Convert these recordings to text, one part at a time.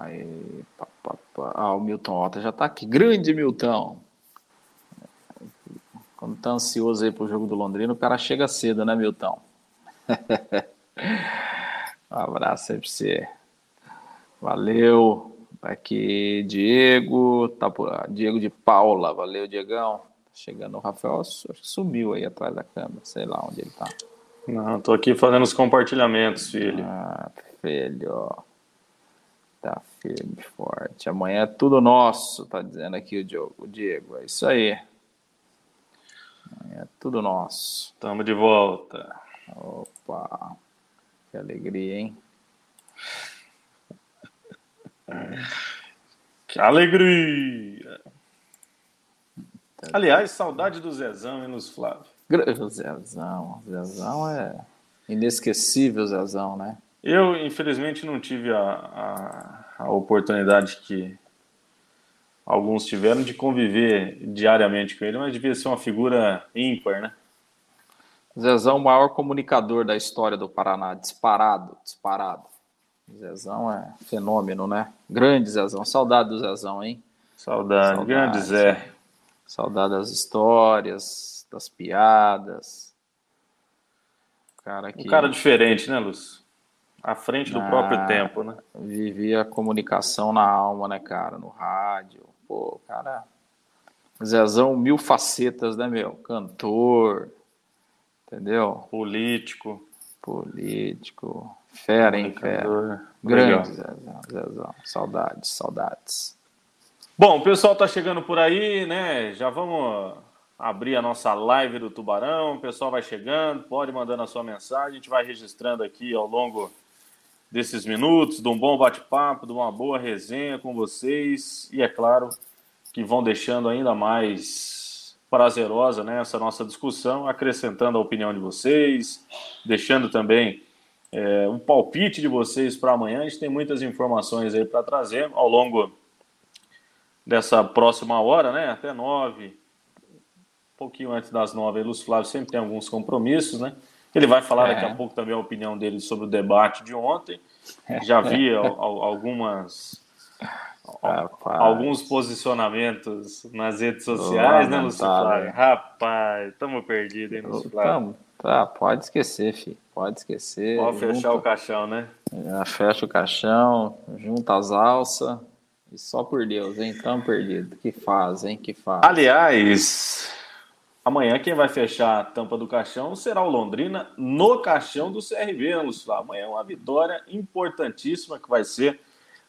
Aí, pá, pá, pá. Ah, o Milton Ota já tá aqui. Grande Milton. Quando tá ansioso aí pro jogo do Londrina, o cara chega cedo, né, Milton? um abraço aí pra você. Valeu. Aqui, Diego. Tá, Diego de Paula. Valeu, Diegão. Chegando o Rafael, sumiu aí atrás da câmera. Sei lá onde ele tá. Não, tô aqui fazendo os compartilhamentos, filho. Ah, filho. Firme, forte. Amanhã é tudo nosso, tá dizendo aqui o Diego. O Diego. É isso aí. É tudo nosso. Tamo de volta. Opa, que alegria, hein? Que alegria! Aliás, saudade do Zezão e nos Flávio. O Zezão, o Zezão é inesquecível, Zezão, né? Eu, infelizmente, não tive a, a, a oportunidade que alguns tiveram de conviver diariamente com ele, mas devia ser uma figura ímpar, né? Zezão, o maior comunicador da história do Paraná, disparado, disparado. Zezão é fenômeno, né? Grande Zezão, saudade do Zezão, hein? Saudade, saudade grande Zé. Saudade das histórias, das piadas. Cara que... Um cara diferente, né, Lúcio? À frente do ah, próprio tempo, né? Vivia a comunicação na alma, né, cara? No rádio, Pô, cara. Zezão, mil facetas, né, meu? Cantor, entendeu? Político. Político. Fera, hein, fera. Grande Zezão, Zezão. Saudades, saudades. Bom, o pessoal tá chegando por aí, né? Já vamos abrir a nossa live do Tubarão. O pessoal vai chegando, pode mandando a sua mensagem. A gente vai registrando aqui ao longo desses minutos, de um bom bate-papo, de uma boa resenha com vocês e, é claro, que vão deixando ainda mais prazerosa né, essa nossa discussão, acrescentando a opinião de vocês, deixando também é, um palpite de vocês para amanhã. A gente tem muitas informações aí para trazer ao longo dessa próxima hora, né, até nove, um pouquinho antes das nove, Lúcio Flávio sempre tem alguns compromissos, né? Ele vai falar é. daqui a pouco também a opinião dele sobre o debate de ontem. Já vi algumas alguns posicionamentos nas redes sociais, né, Lúcio Flávio? Rapaz, estamos perdidos, hein, Lúcio Flávio? Tá, pode esquecer, filho. Pode esquecer. Pode fechar junta, o caixão, né? Já fecha o caixão, junta as alças. E só por Deus, hein? Tamo perdido. Que faz, hein? Que faz. Aliás, Amanhã quem vai fechar a tampa do caixão será o Londrina no caixão do CRB, né, Lúcio? Amanhã é uma vitória importantíssima que vai ser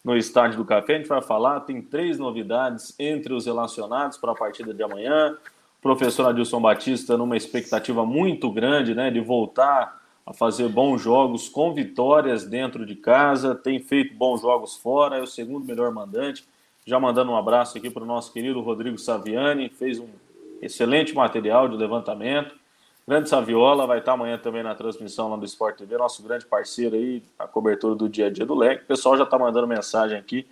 no Estádio do Café. A gente vai falar, tem três novidades entre os relacionados para a partida de amanhã. O professor Adilson Batista numa expectativa muito grande né, de voltar a fazer bons jogos com vitórias dentro de casa, tem feito bons jogos fora, é o segundo melhor mandante. Já mandando um abraço aqui para o nosso querido Rodrigo Saviani, fez um excelente material de levantamento. Grande Saviola vai estar amanhã também na transmissão lá do Sport TV, nosso grande parceiro aí, a cobertura do dia a dia do leque. O pessoal já está mandando mensagem aqui.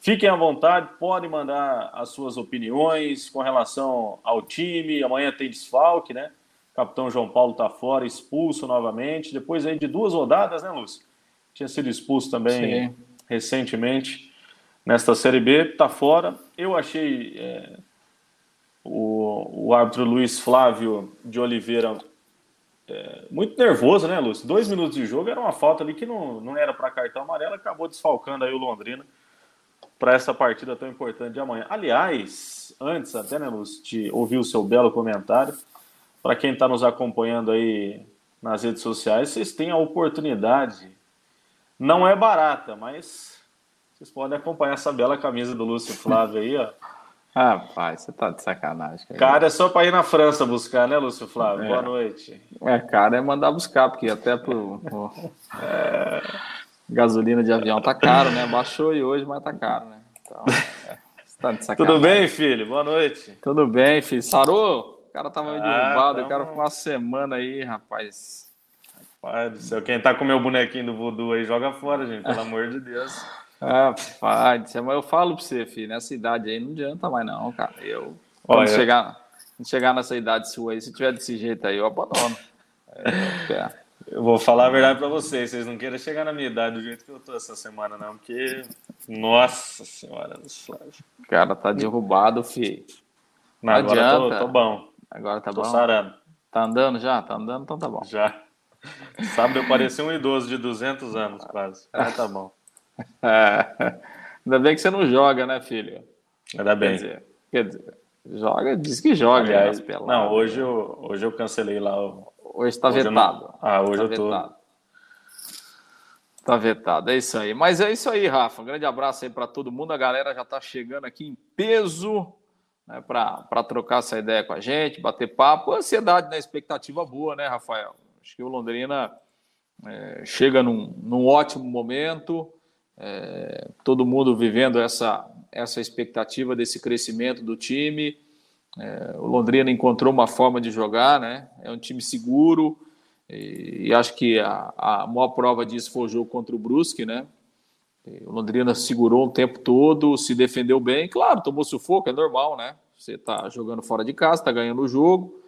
Fiquem à vontade, podem mandar as suas opiniões com relação ao time. Amanhã tem desfalque, né? O capitão João Paulo está fora, expulso novamente. Depois aí de duas rodadas, né, Lúcio? Tinha sido expulso também Sim. recentemente nesta Série B, está fora. Eu achei é, o, o árbitro Luiz Flávio de Oliveira é, muito nervoso, né, Lúcio? Dois minutos de jogo era uma falta ali que não, não era para cartão amarelo, acabou desfalcando aí o Londrina para essa partida tão importante de amanhã. Aliás, antes até, né, Lúcio, de ouvir o seu belo comentário, para quem está nos acompanhando aí nas redes sociais, vocês têm a oportunidade, não é barata, mas vocês podem acompanhar essa bela camisa do Lúcio Flávio aí, ó. Rapaz, você tá de sacanagem. Cara, cara é só para ir na França buscar, né, Lúcio Flávio? É. Boa noite. É, cara, é mandar buscar, porque até pro. é, gasolina de avião tá caro, né? Baixou e hoje, mas tá caro, né? Então, é, você tá de sacanagem. Tudo bem, filho? Boa noite. Tudo bem, filho. Sarou? O cara tava meio ah, derrubado, o cara ficou uma semana aí, rapaz. Rapaz do céu, quem tá com meu bonequinho do voodoo aí, joga fora, gente, pelo amor de Deus. Ah, pai, eu falo pra você, filho, nessa idade aí não adianta mais não, cara. Eu, quando Olha, chegar, chegar nessa idade sua aí, se tiver desse jeito aí, eu abandono. É, Eu vou falar a verdade para vocês, vocês não queiram chegar na minha idade do jeito que eu tô essa semana, não, porque. Nossa senhora Flávio. O cara tá derrubado, filho. Não, não agora adianta. Tô, tô, bom. Agora tá tô bom. sarando. Tá andando já? Tá andando, então tá bom. Já. Sabe, eu pareci um idoso de 200 anos, quase. Ah, tá bom. É. Ainda bem que você não joga, né, filho? Ainda bem. Quer dizer, quer dizer joga, diz que joga. Aliás, não, hoje eu, hoje eu cancelei lá o. Hoje está vetado. Não... Ah, hoje tá eu tô. Vetado. Tá vetado, é isso aí. Mas é isso aí, Rafa. Um grande abraço aí para todo mundo. A galera já está chegando aqui em peso né, para trocar essa ideia com a gente, bater papo. Ansiedade, né? Expectativa boa, né, Rafael? Acho que o Londrina é, chega num, num, ótimo momento, é, todo mundo vivendo essa, essa expectativa desse crescimento do time. É, o Londrina encontrou uma forma de jogar, né? É um time seguro, e, e acho que a, a maior prova disso foi o jogo contra o Brusque, né? O Londrina segurou o tempo todo, se defendeu bem. Claro, tomou sufoco, é normal, né? Você está jogando fora de casa, está ganhando o jogo.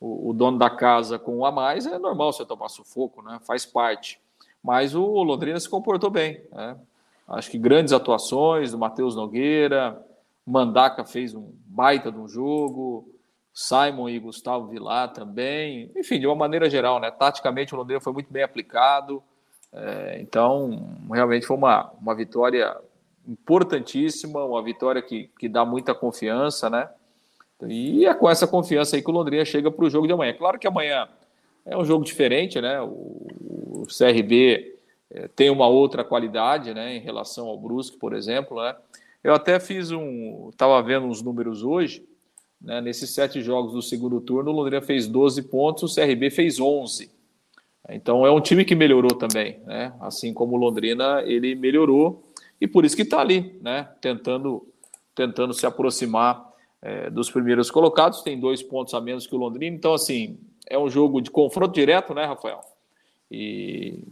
O, o, dono da casa com um a mais é normal você tomar sufoco, né? Faz parte. Mas o Londrina se comportou bem, né? Acho que grandes atuações do Matheus Nogueira, Mandaca fez um baita de um jogo, Simon e Gustavo Vilar também. Enfim, de uma maneira geral, né? Taticamente o Londrina foi muito bem aplicado. É, então, realmente foi uma, uma vitória importantíssima, uma vitória que, que dá muita confiança, né? E é com essa confiança aí que o Londrina chega para o jogo de amanhã. Claro que amanhã é um jogo diferente, né? O, o CRB é, tem uma outra qualidade, né? Em relação ao Brusque, por exemplo, né? Eu até fiz um. Estava vendo uns números hoje. Né? Nesses sete jogos do segundo turno, o Londrina fez 12 pontos, o CRB fez 11. Então é um time que melhorou também, né? Assim como o Londrina, ele melhorou e por isso que está ali, né? Tentando, tentando se aproximar é, dos primeiros colocados. Tem dois pontos a menos que o Londrina. Então assim é um jogo de confronto direto, né, Rafael? E,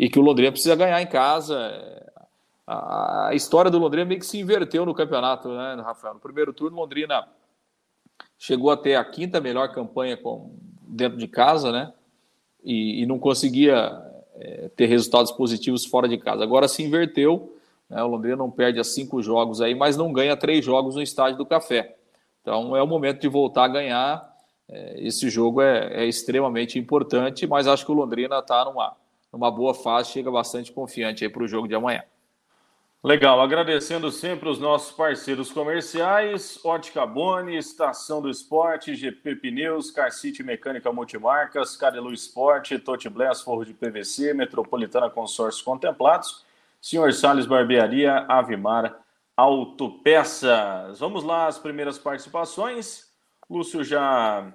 e que o Londrina precisa ganhar em casa. A, a história do Londrina meio que se inverteu no campeonato, né, Rafael? No primeiro turno, Londrina chegou a ter a quinta melhor campanha com, dentro de casa, né? E, e não conseguia é, ter resultados positivos fora de casa. Agora se inverteu, né? o Londrina não perde a cinco jogos aí, mas não ganha três jogos no estádio do Café. Então é o momento de voltar a ganhar. É, esse jogo é, é, extremamente importante, mas acho que o Londrina está numa, numa boa fase, chega bastante confiante aí para o jogo de amanhã. Legal, agradecendo sempre os nossos parceiros comerciais, Ótica Boni, Estação do Esporte, GP Pneus, Car City Mecânica Multimarcas, Carelu Esporte, Tote Forro de PVC, Metropolitana Consórcios Contemplados, Senhor Salles Barbearia, Avimar Autopeças. Vamos lá, as primeiras participações. Lúcio já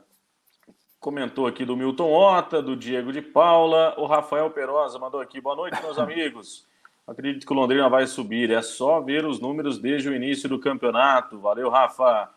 comentou aqui do Milton Ota, do Diego de Paula, o Rafael Perosa mandou aqui, boa noite, meus amigos. Acredito que o Londrina vai subir. É só ver os números desde o início do campeonato. Valeu, Rafa.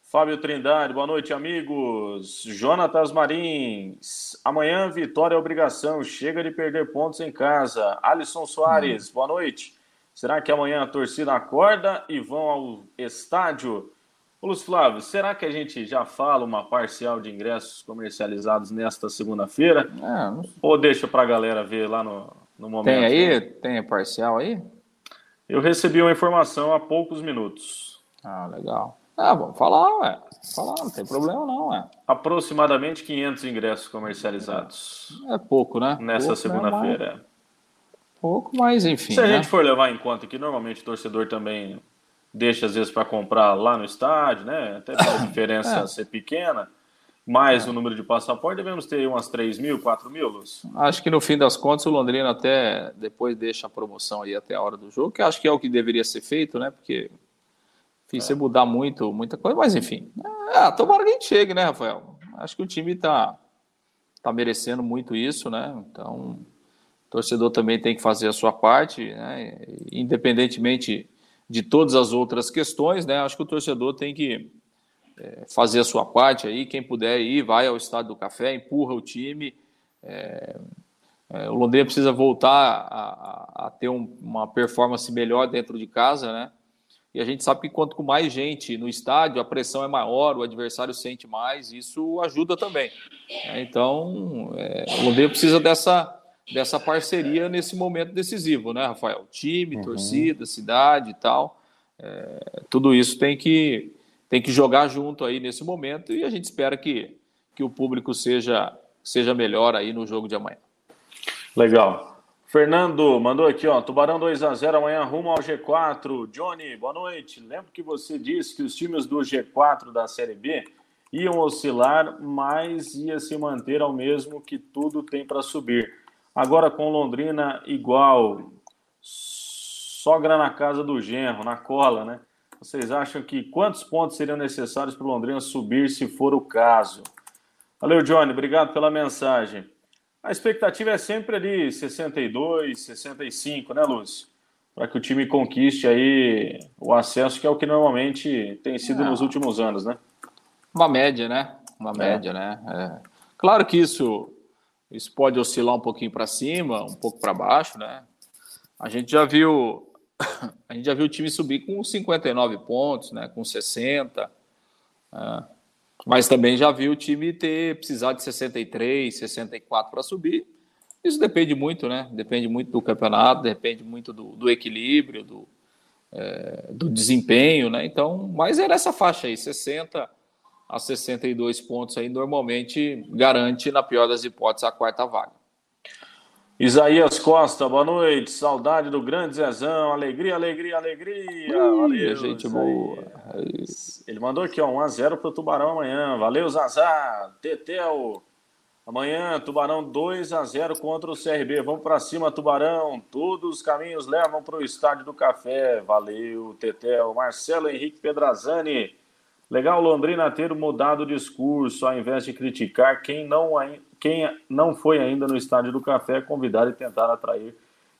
Fábio Trindade, boa noite, amigos. Jonatas Marins, amanhã vitória é obrigação. Chega de perder pontos em casa. Alisson Soares, hum. boa noite. Será que amanhã a torcida acorda e vão ao estádio? Lúcio Flávio, será que a gente já fala uma parcial de ingressos comercializados nesta segunda-feira? É, Ou deixa para a galera ver lá no, no momento. Tem aí? Né? Tem parcial aí? Eu recebi uma informação há poucos minutos. Ah, legal. Ah, vamos falar, ué. Falar, não tem problema não, ué. Aproximadamente 500 ingressos comercializados. É pouco, né? Nessa né, segunda-feira. Pouco, mas enfim. Se a né? gente for levar em conta que normalmente o torcedor também deixa às vezes para comprar lá no estádio, né? Até a diferença é. ser pequena mais é. o número de passaporte, devemos ter umas 3 mil, 4 mil, Luz? Acho que no fim das contas o Londrina até depois deixa a promoção aí até a hora do jogo, que acho que é o que deveria ser feito, né? Porque enfim, é. você mudar muito, muita coisa, mas enfim. É, tomara que a gente chegue, né, Rafael? Acho que o time tá, tá merecendo muito isso, né? Então, o torcedor também tem que fazer a sua parte, né? Independentemente de todas as outras questões, né? Acho que o torcedor tem que é, fazer a sua parte aí. Quem puder ir, vai ao Estádio do Café, empurra o time. É, é, o Londrina precisa voltar a, a, a ter um, uma performance melhor dentro de casa, né? E a gente sabe que quanto com mais gente no estádio, a pressão é maior, o adversário sente mais, isso ajuda também. É, então, é, o Londrina precisa dessa, dessa parceria nesse momento decisivo, né, Rafael? Time, uhum. torcida, cidade e tal. É, tudo isso tem que, tem que jogar junto aí nesse momento e a gente espera que, que o público seja, seja melhor aí no jogo de amanhã. Legal. Fernando mandou aqui, ó. Tubarão 2 a 0 amanhã rumo ao G4. Johnny, boa noite. Lembro que você disse que os times do G4 da Série B iam oscilar, mas ia se manter ao mesmo que tudo tem para subir. Agora com Londrina igual, sogra na casa do genro, na cola, né? Vocês acham que quantos pontos seriam necessários para o Londrina subir se for o caso? Valeu, Johnny. Obrigado pela mensagem. A expectativa é sempre ali 62, 65, né, Lúcio? Para que o time conquiste aí o acesso, que é o que normalmente tem sido nos últimos anos, né? Uma média, né? Uma é. média, né? É. Claro que isso, isso pode oscilar um pouquinho para cima, um pouco para baixo, né? A gente já viu a gente já viu o time subir com 59 pontos, né? Com 60. Né? Mas também já viu o time ter precisar de 63, 64 para subir. Isso depende muito, né? Depende muito do campeonato, depende muito do, do equilíbrio, do, é, do desempenho, né? Então, mas era essa faixa aí, 60 a 62 pontos aí, normalmente garante, na pior das hipóteses, a quarta vaga. Isaías Costa, boa noite. Saudade do grande Zezão. Alegria, alegria, alegria. Ui, Valeu, gente boa. Ele mandou aqui, ó, 1x0 pro Tubarão amanhã. Valeu, Zazá. Tetel. Amanhã, Tubarão 2x0 contra o CRB. Vamos para cima, Tubarão. Todos os caminhos levam para o Estádio do Café. Valeu, Tetel. Marcelo Henrique Pedrazani. Legal Londrina ter mudado o discurso, ao invés de criticar quem não, quem não foi ainda no Estádio do Café, convidar e tentar atrair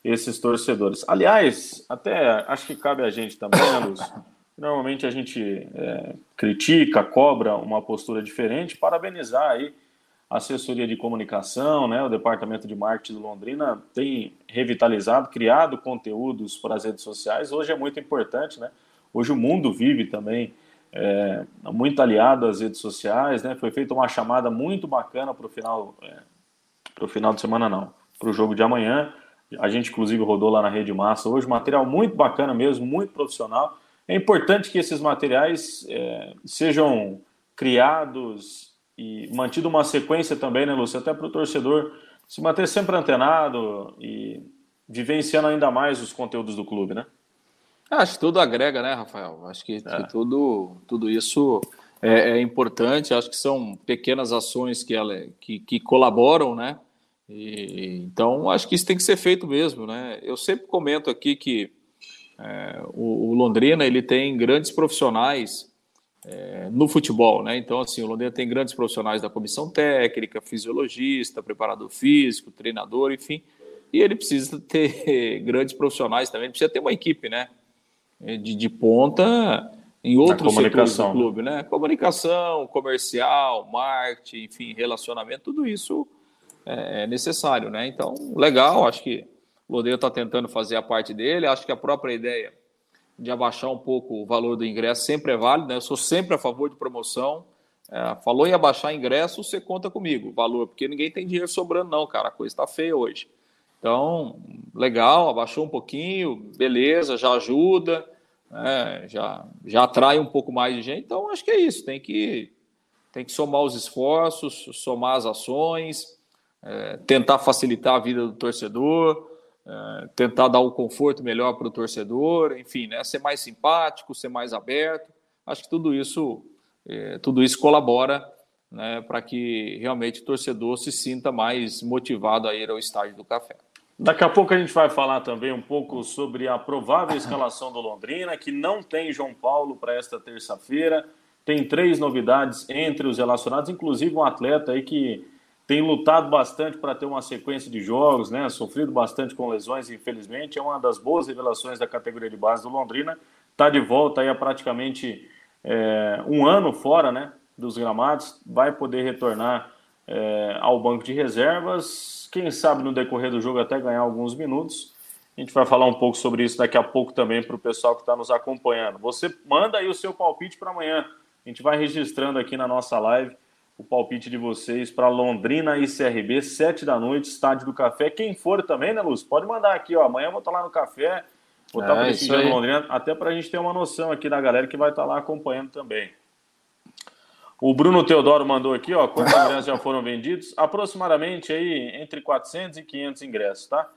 esses torcedores. Aliás, até acho que cabe a gente também, né, Lúcio? Normalmente a gente é, critica, cobra uma postura diferente, parabenizar aí a assessoria de comunicação, né, o departamento de marketing do Londrina tem revitalizado, criado conteúdos para as redes sociais. Hoje é muito importante, né? Hoje o mundo vive também é, muito aliado às redes sociais, né? Foi feita uma chamada muito bacana para o final, é, para o final de semana não, para o jogo de amanhã. A gente inclusive rodou lá na Rede Massa hoje, material muito bacana mesmo, muito profissional. É importante que esses materiais é, sejam criados e mantido uma sequência também, né, Lúcio? Até para o torcedor se manter sempre antenado e vivenciando ainda mais os conteúdos do clube, né? Acho que tudo agrega, né, Rafael? Acho que, é. que tudo, tudo isso é, é, importante. Acho que são pequenas ações que, ela, que, que colaboram, né? E, então, acho que isso tem que ser feito mesmo, né? Eu sempre comento aqui que é, o, o, Londrina ele tem grandes profissionais é, no futebol, né? Então, assim, o Londrina tem grandes profissionais da comissão técnica, fisiologista, preparador físico, treinador, enfim. E ele precisa ter grandes profissionais também, precisa ter uma equipe, né? É, de, de ponta em outros setores do clube, né? Comunicação, comercial, marketing, enfim, relacionamento, tudo isso é, é necessário, né? Então, legal, acho que o Lodeiro está tentando fazer a parte dele, acho que a própria ideia de abaixar um pouco o valor do ingresso sempre é válido, né? Eu sou sempre a favor de promoção. É, falou em abaixar ingresso, você conta comigo, valor, porque ninguém tem dinheiro sobrando, não, cara. A coisa está feia hoje. Então, legal, abaixou um pouquinho, beleza, já ajuda, né, já, já atrai um pouco mais de gente. Então, acho que é isso, tem que, tem que somar os esforços, somar as ações, é, tentar facilitar a vida do torcedor, é, tentar dar um conforto melhor para o torcedor, enfim, né, ser mais simpático, ser mais aberto. Acho que tudo isso, é, tudo isso colabora né, para que realmente o torcedor se sinta mais motivado a ir ao estádio do café. Daqui a pouco a gente vai falar também um pouco sobre a provável escalação do Londrina, que não tem João Paulo para esta terça-feira. Tem três novidades entre os relacionados, inclusive um atleta aí que tem lutado bastante para ter uma sequência de jogos, né? Sofrido bastante com lesões, infelizmente. É uma das boas revelações da categoria de base do Londrina. Está de volta aí há praticamente é, um ano fora, né? Dos gramados. Vai poder retornar é, ao banco de reservas quem sabe no decorrer do jogo até ganhar alguns minutos. A gente vai falar um pouco sobre isso daqui a pouco também para o pessoal que está nos acompanhando. Você manda aí o seu palpite para amanhã. A gente vai registrando aqui na nossa live o palpite de vocês para Londrina e CRB, 7 da noite, Estádio do Café. Quem for também, né, Luz? Pode mandar aqui, ó. Amanhã eu vou estar lá no café, vou estar é, prestigiando Londrina, até para a gente ter uma noção aqui da galera que vai estar lá acompanhando também. O Bruno Teodoro mandou aqui, ó, quantos ingressos já foram vendidos? Aproximadamente aí entre 400 e 500 ingressos, tá?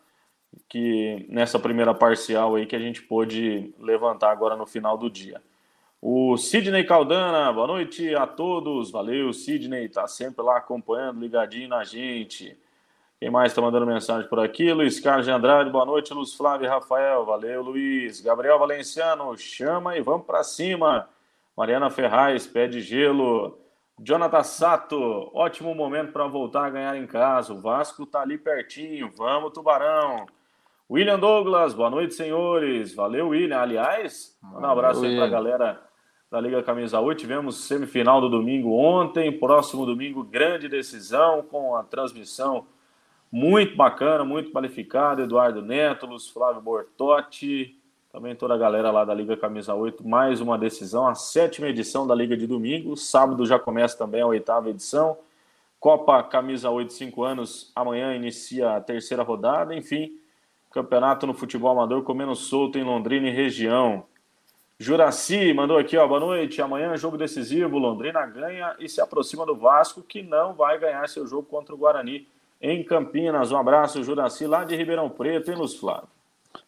Que nessa primeira parcial aí que a gente pôde levantar agora no final do dia. O Sidney Caldana, boa noite a todos. Valeu, Sidney, tá sempre lá acompanhando, ligadinho na gente. Quem mais está mandando mensagem por aqui? Luiz Carlos de Andrade, boa noite. Luz Flávio Rafael, valeu, Luiz. Gabriel Valenciano, chama e vamos para cima. Mariana Ferraz, pé de gelo. Jonathan Sato, ótimo momento para voltar a ganhar em casa. O Vasco tá ali pertinho. Vamos, Tubarão. William Douglas, boa noite, senhores. Valeu, William. Aliás, um abraço aí para a galera da Liga Camisa 8. Tivemos semifinal do domingo ontem, próximo domingo, grande decisão com a transmissão muito bacana, muito qualificada. Eduardo Neto, Luz Flávio Bortotti, também toda a galera lá da Liga Camisa 8. Mais uma decisão, a sétima edição da Liga de domingo. Sábado já começa também a oitava edição. Copa Camisa 8, 5 anos, amanhã inicia a terceira rodada. Enfim, campeonato no futebol amador comendo solto em Londrina e região. Juraci mandou aqui, ó, boa noite. Amanhã jogo decisivo, Londrina ganha e se aproxima do Vasco, que não vai ganhar seu jogo contra o Guarani em Campinas. Um abraço, Juraci, lá de Ribeirão Preto, hein, Luz Flávio?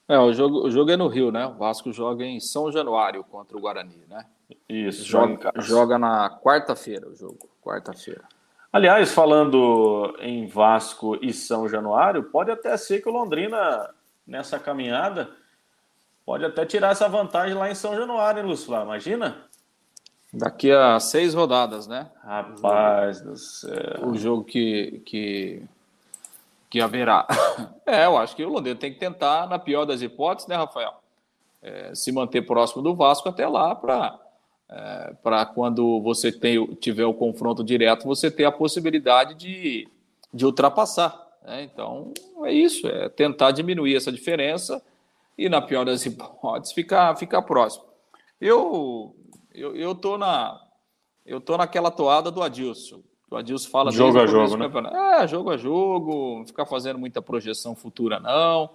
É, o jogo, o jogo é no Rio, né? O Vasco joga em São Januário contra o Guarani, né? Isso, joga, joga na quarta-feira o jogo, quarta-feira. Aliás, falando em Vasco e São Januário, pode até ser que o Londrina, nessa caminhada, Pode até tirar essa vantagem lá em São Januário, hein, Lúcio? Imagina? Daqui a seis rodadas, né? Rapaz do céu. O jogo que, que, que haverá. É, eu acho que o Londrina tem que tentar, na pior das hipóteses, né, Rafael? É, se manter próximo do Vasco até lá para é, para quando você tem, tiver o confronto direto, você ter a possibilidade de, de ultrapassar. Né? Então, é isso, é tentar diminuir essa diferença e, na pior das hipóteses, ficar, ficar próximo. Eu, eu, eu, tô na, eu tô naquela toada do Adilson. O Adilson fala jogo a jogo, né? É, jogo a jogo, não ficar fazendo muita projeção futura, não.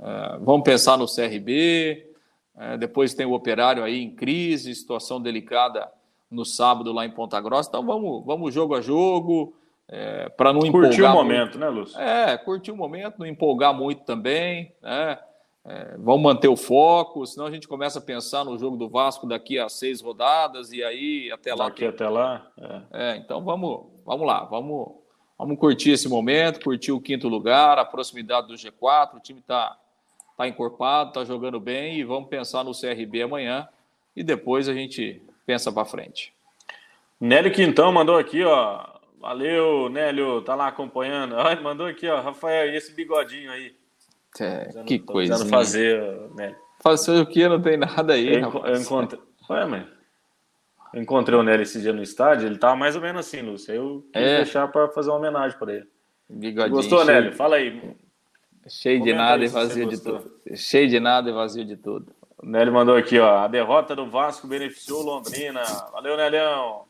É, vamos pensar no CRB. É, depois tem o operário aí em crise, situação delicada no sábado lá em Ponta Grossa. Então vamos, vamos jogo a jogo. É, para não empolgar. Curtir o momento, muito. né, Lúcio? É, curtir o momento, não empolgar muito também. Né? É, vamos manter o foco, senão a gente começa a pensar no jogo do Vasco daqui a seis rodadas e aí até lá. Daqui até lá. É. é, então vamos, vamos lá, vamos, vamos curtir esse momento, curtir o quinto lugar, a proximidade do G4. O time está tá encorpado, está jogando bem e vamos pensar no CRB amanhã e depois a gente pensa para frente. Nélio Quintão mandou aqui, ó. Valeu, Nélio, tá lá acompanhando. Ai, mandou aqui, ó. Rafael, e esse bigodinho aí? É, que coisa. fazer, né? Fazer o que? Não tem nada aí. Eu, eu encontrei. Ué, mãe. Eu encontrei o Nery esse dia no estádio, ele tava mais ou menos assim, Lúcio. Eu quis é. deixar para fazer uma homenagem para ele. Bigodinho. Gostou, Nélio? Fala aí. Cheio Comenta de nada e vazio de tudo. Cheio de nada e vazio de tudo. O Nélio mandou aqui, ó. A derrota do Vasco beneficiou Londrina. Valeu, Nelhão.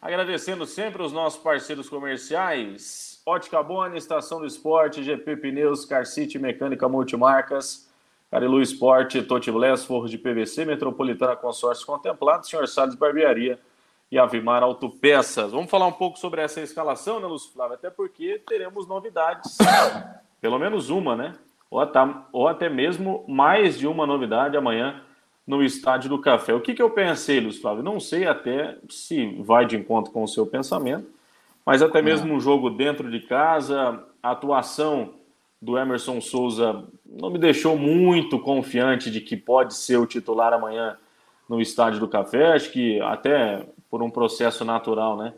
Agradecendo sempre os nossos parceiros comerciais. Ótica Boni, Estação do Esporte, GP Pneus, Car City Mecânica Multimarcas, Carilu Esporte, Totibless, Forros de PVC, Metropolitana Consórcio Contemplado, Senhor Salles Barbearia e Avimar Autopeças. Vamos falar um pouco sobre essa escalação, né, Lúcio Flávio? Até porque teremos novidades, pelo menos uma, né? Ou até, ou até mesmo mais de uma novidade amanhã no Estádio do Café. O que, que eu pensei, Lúcio Flávio? Não sei até se vai de encontro com o seu pensamento, mas até mesmo um jogo dentro de casa, a atuação do Emerson Souza não me deixou muito confiante de que pode ser o titular amanhã no Estádio do Café. Acho que até por um processo natural, né?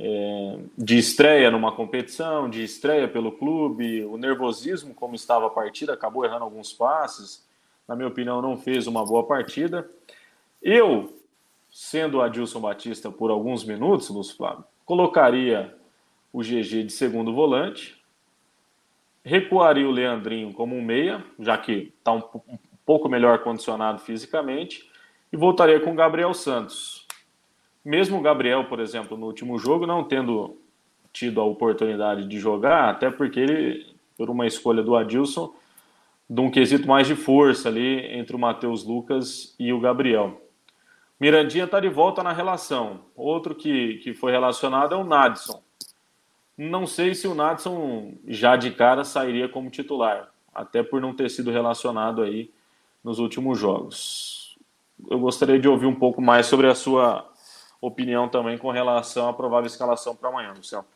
É, de estreia numa competição, de estreia pelo clube, o nervosismo, como estava a partida, acabou errando alguns passes. Na minha opinião, não fez uma boa partida. Eu, sendo Adilson Batista por alguns minutos, Lúcio Flávio, colocaria o GG de segundo volante, recuaria o Leandrinho como um meia, já que está um, um pouco melhor condicionado fisicamente, e voltaria com o Gabriel Santos. Mesmo o Gabriel, por exemplo, no último jogo, não tendo tido a oportunidade de jogar, até porque ele, por uma escolha do Adilson, de um quesito mais de força ali entre o Matheus Lucas e o Gabriel. Mirandinha está de volta na relação. Outro que, que foi relacionado é o Nadson. Não sei se o Nadson já de cara sairia como titular, até por não ter sido relacionado aí nos últimos jogos. Eu gostaria de ouvir um pouco mais sobre a sua opinião também com relação à provável escalação para amanhã, Luciano.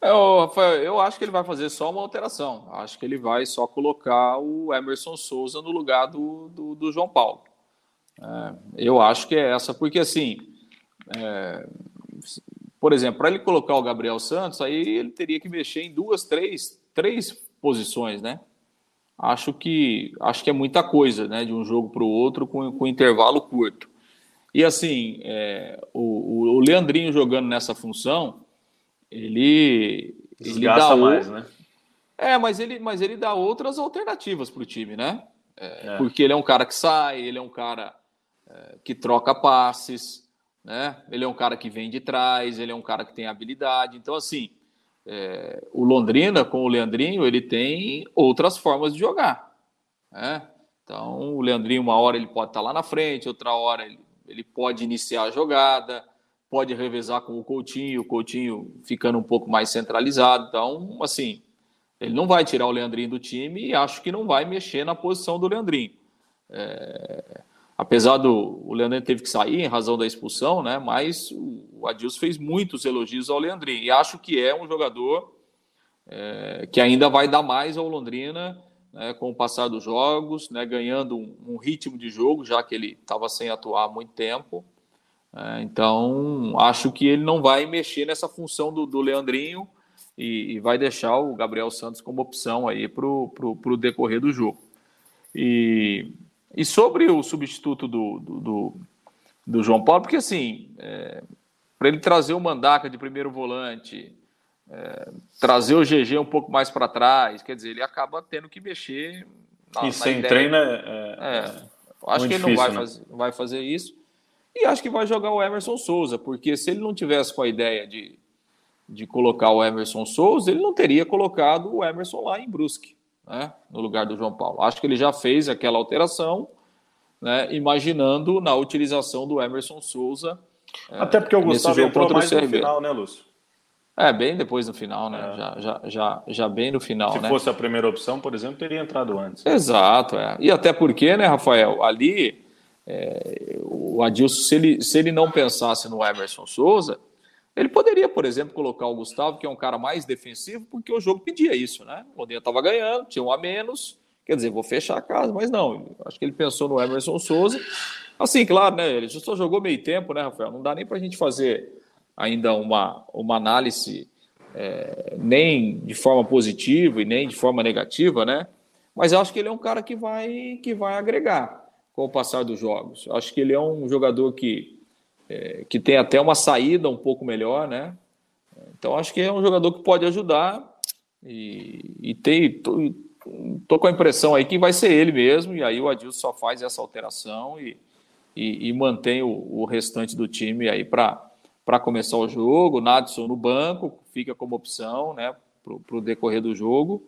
Eu, é, Rafael, eu acho que ele vai fazer só uma alteração. Acho que ele vai só colocar o Emerson Souza no lugar do, do, do João Paulo. É, eu acho que é essa, porque assim, é, por exemplo, para ele colocar o Gabriel Santos, aí ele teria que mexer em duas, três, três posições, né? Acho que acho que é muita coisa, né? De um jogo para o outro com, com intervalo curto. E assim, é, o, o Leandrinho jogando nessa função, ele, ele dá mais, né? É, mas ele, mas ele dá outras alternativas para o time, né? É, é. Porque ele é um cara que sai, ele é um cara é, que troca passes, né? Ele é um cara que vem de trás, ele é um cara que tem habilidade. Então, assim, é, o Londrina com o Leandrinho, ele tem outras formas de jogar, né? Então, o Leandrinho, uma hora ele pode estar lá na frente, outra hora ele, ele pode iniciar a jogada, pode revezar com o Coutinho, o Coutinho ficando um pouco mais centralizado. Então, assim, ele não vai tirar o Leandrinho do time e acho que não vai mexer na posição do Leandrinho. É, apesar do o Leandrinho teve que sair em razão da expulsão, né? Mas o Adilson fez muitos elogios ao Leandrinho e acho que é um jogador é, que ainda vai dar mais ao Londrina né, com o passar dos jogos, né, ganhando um, um, ritmo de jogo, já que ele estava sem atuar há muito tempo. É, então, acho que ele não vai mexer nessa função do, do Leandrinho e, e, vai deixar o Gabriel Santos como opção aí para o decorrer do jogo. E, e sobre o substituto do, do, do, do João Paulo, porque assim, é, para ele trazer o Mandaca de primeiro volante, é, trazer o GG um pouco mais para trás, quer dizer, ele acaba tendo que mexer. Na, e sem ideia. treino é, é, é acho que ele não vai, né? fazer, vai fazer isso. E acho que vai jogar o Emerson Souza, porque se ele não tivesse com a ideia de, de colocar o Emerson Souza, ele não teria colocado o Emerson lá em Brusque, né, no lugar do João Paulo. Acho que ele já fez aquela alteração, né, imaginando na utilização do Emerson Souza. Até porque o Gustavo entrou mais no final, né, Lúcio? É, bem depois no final, né? É. Já, já, já, já bem no final. Se né? fosse a primeira opção, por exemplo, teria entrado antes. Exato, é. E até porque, né, Rafael, ali é, o Adilson, se ele, se ele não pensasse no Emerson Souza, ele poderia, por exemplo, colocar o Gustavo, que é um cara mais defensivo, porque o jogo pedia isso, né? O Londrina estava ganhando, tinha um a menos, quer dizer, vou fechar a casa, mas não, acho que ele pensou no Emerson Souza. Assim, claro, né? Ele só jogou meio tempo, né, Rafael? Não dá nem para a gente fazer ainda uma, uma análise é, nem de forma positiva e nem de forma negativa, né? Mas eu acho que ele é um cara que vai, que vai agregar com o passar dos jogos. Eu acho que ele é um jogador que, é, que tem até uma saída um pouco melhor, né? Então acho que é um jogador que pode ajudar e, e tem, tô, tô, com a impressão aí que vai ser ele mesmo, e aí o Adilson só faz essa alteração e, e, e mantém o, o restante do time aí para começar o jogo, Nadson no banco, fica como opção né, para o decorrer do jogo.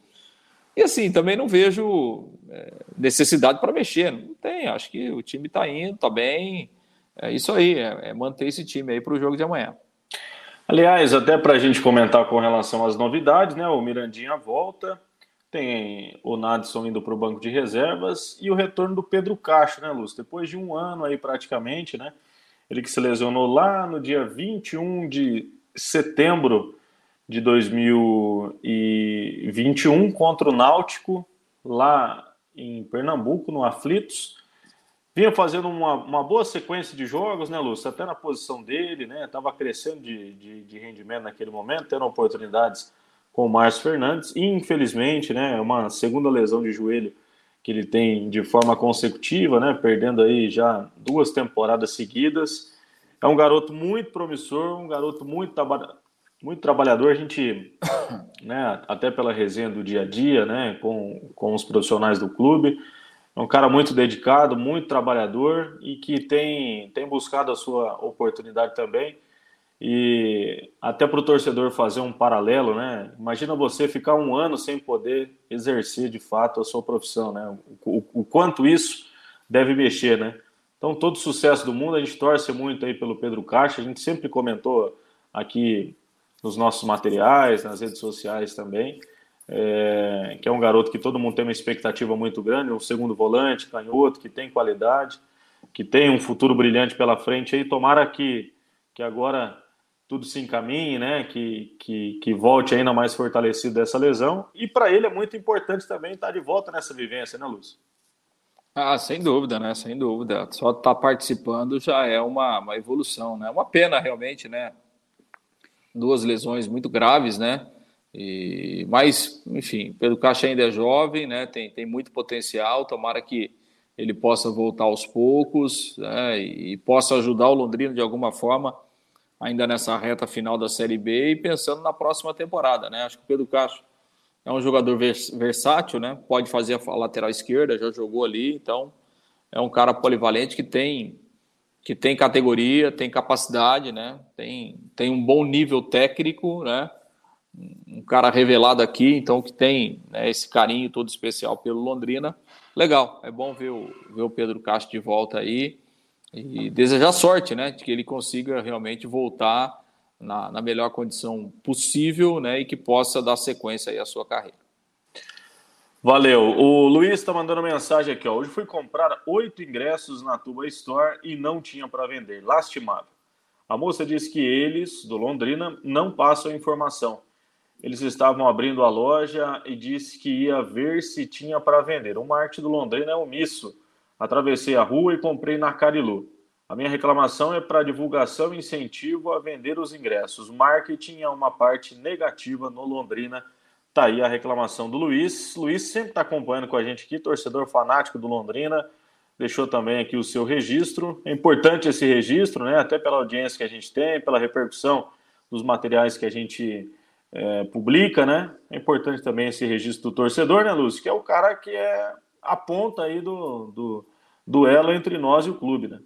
E assim, também não vejo é, necessidade para mexer, não tem, acho que o time está indo, está bem, é isso aí, é, é manter esse time aí para o jogo de amanhã. Aliás, até para a gente comentar com relação às novidades, né? O Mirandinha volta, tem o Nadson indo para o banco de reservas e o retorno do Pedro Cacho, né, Lúcio? Depois de um ano aí praticamente, né? Ele que se lesionou lá no dia 21 de setembro de 2021 contra o Náutico, lá em Pernambuco, no Aflitos. Vinha fazendo uma, uma boa sequência de jogos, né, Lúcio? Até na posição dele, né? Estava crescendo de, de, de, rendimento naquele momento, tendo oportunidades com o Márcio Fernandes. E, infelizmente, né, uma segunda lesão de joelho que ele tem de forma consecutiva, né, perdendo aí já duas temporadas seguidas. É um garoto muito promissor, um garoto muito muito trabalhador, a gente, né, até pela resenha do dia a dia, né, com, com os profissionais do clube, é um cara muito dedicado, muito trabalhador e que tem, tem buscado a sua oportunidade também. E até para o torcedor fazer um paralelo, né? Imagina você ficar um ano sem poder exercer de fato a sua profissão, né? O, o, o quanto isso deve mexer, né? Então, todo sucesso do mundo, a gente torce muito aí pelo Pedro Caixa, a gente sempre comentou aqui nos nossos materiais, nas redes sociais também, é, que é um garoto que todo mundo tem uma expectativa muito grande, um segundo volante, canhoto, que tem qualidade, que tem um futuro brilhante pela frente aí, tomara que, que agora tudo se encaminhe, né, que, que, que volte ainda mais fortalecido dessa lesão, e para ele é muito importante também estar de volta nessa vivência, né, Lúcio? Ah, sem dúvida, né? Sem dúvida. Só estar tá participando já é uma, uma evolução, né? Uma pena realmente, né? Duas lesões muito graves, né? E, mas, enfim, Pedro Caixa ainda é jovem, né? Tem, tem muito potencial. Tomara que ele possa voltar aos poucos né? e possa ajudar o Londrina de alguma forma ainda nessa reta final da Série B e pensando na próxima temporada, né? Acho que o Pedro Castro é um jogador versátil, né? Pode fazer a lateral esquerda, já jogou ali, então é um cara polivalente que tem que tem categoria, tem capacidade, né? Tem, tem um bom nível técnico, né? Um cara revelado aqui, então que tem né, esse carinho todo especial pelo Londrina. Legal, é bom ver o, ver o Pedro Castro de volta aí e desejar sorte, né, de que ele consiga realmente voltar na, na melhor condição possível, né, e que possa dar sequência aí à sua carreira. Valeu. O Luiz está mandando mensagem aqui. Ó. Hoje fui comprar oito ingressos na Tuba Store e não tinha para vender. Lastimável. A moça disse que eles, do Londrina, não passam informação. Eles estavam abrindo a loja e disse que ia ver se tinha para vender. O marketing do Londrina é omisso Atravessei a rua e comprei na Carilu. A minha reclamação é para divulgação e incentivo a vender os ingressos. Marketing é uma parte negativa no Londrina. Tá aí a reclamação do Luiz. Luiz sempre está acompanhando com a gente aqui, torcedor fanático do Londrina. Deixou também aqui o seu registro. É importante esse registro, né? Até pela audiência que a gente tem, pela repercussão dos materiais que a gente é, publica, né? É importante também esse registro do torcedor, né, Lúcio? Que é o cara que é a ponta aí do, do duelo entre nós e o clube, né?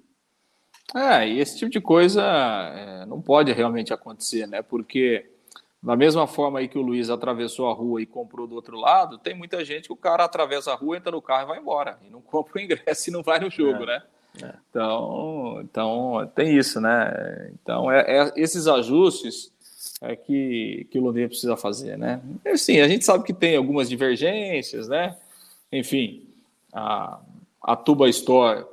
É, e esse tipo de coisa é, não pode realmente acontecer, né? Porque da mesma forma aí que o Luiz atravessou a rua e comprou do outro lado, tem muita gente que o cara atravessa a rua, entra no carro e vai embora. E não compra o ingresso e não vai no jogo, é, né? É. Então, então, tem isso, né? Então, é, é, esses ajustes é que, que o Londrina precisa fazer, né? Sim, a gente sabe que tem algumas divergências, né? Enfim, a, a Tuba Store,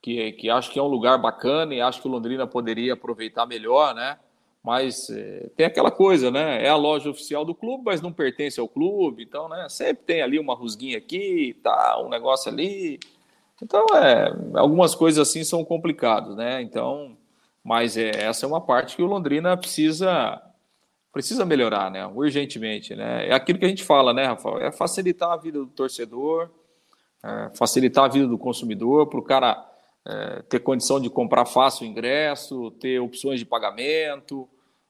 que, que acho que é um lugar bacana e acho que o Londrina poderia aproveitar melhor, né? Mas é, tem aquela coisa, né? É a loja oficial do clube, mas não pertence ao clube, então, né? Sempre tem ali uma rusguinha aqui, tá, um negócio ali. Então, é, algumas coisas assim são complicadas, né? Então, mas é, essa é uma parte que o Londrina precisa precisa melhorar, né? Urgentemente, né? É aquilo que a gente fala, né, Rafael? É facilitar a vida do torcedor, é, facilitar a vida do consumidor, para o cara é, ter condição de comprar fácil o ingresso, ter opções de pagamento.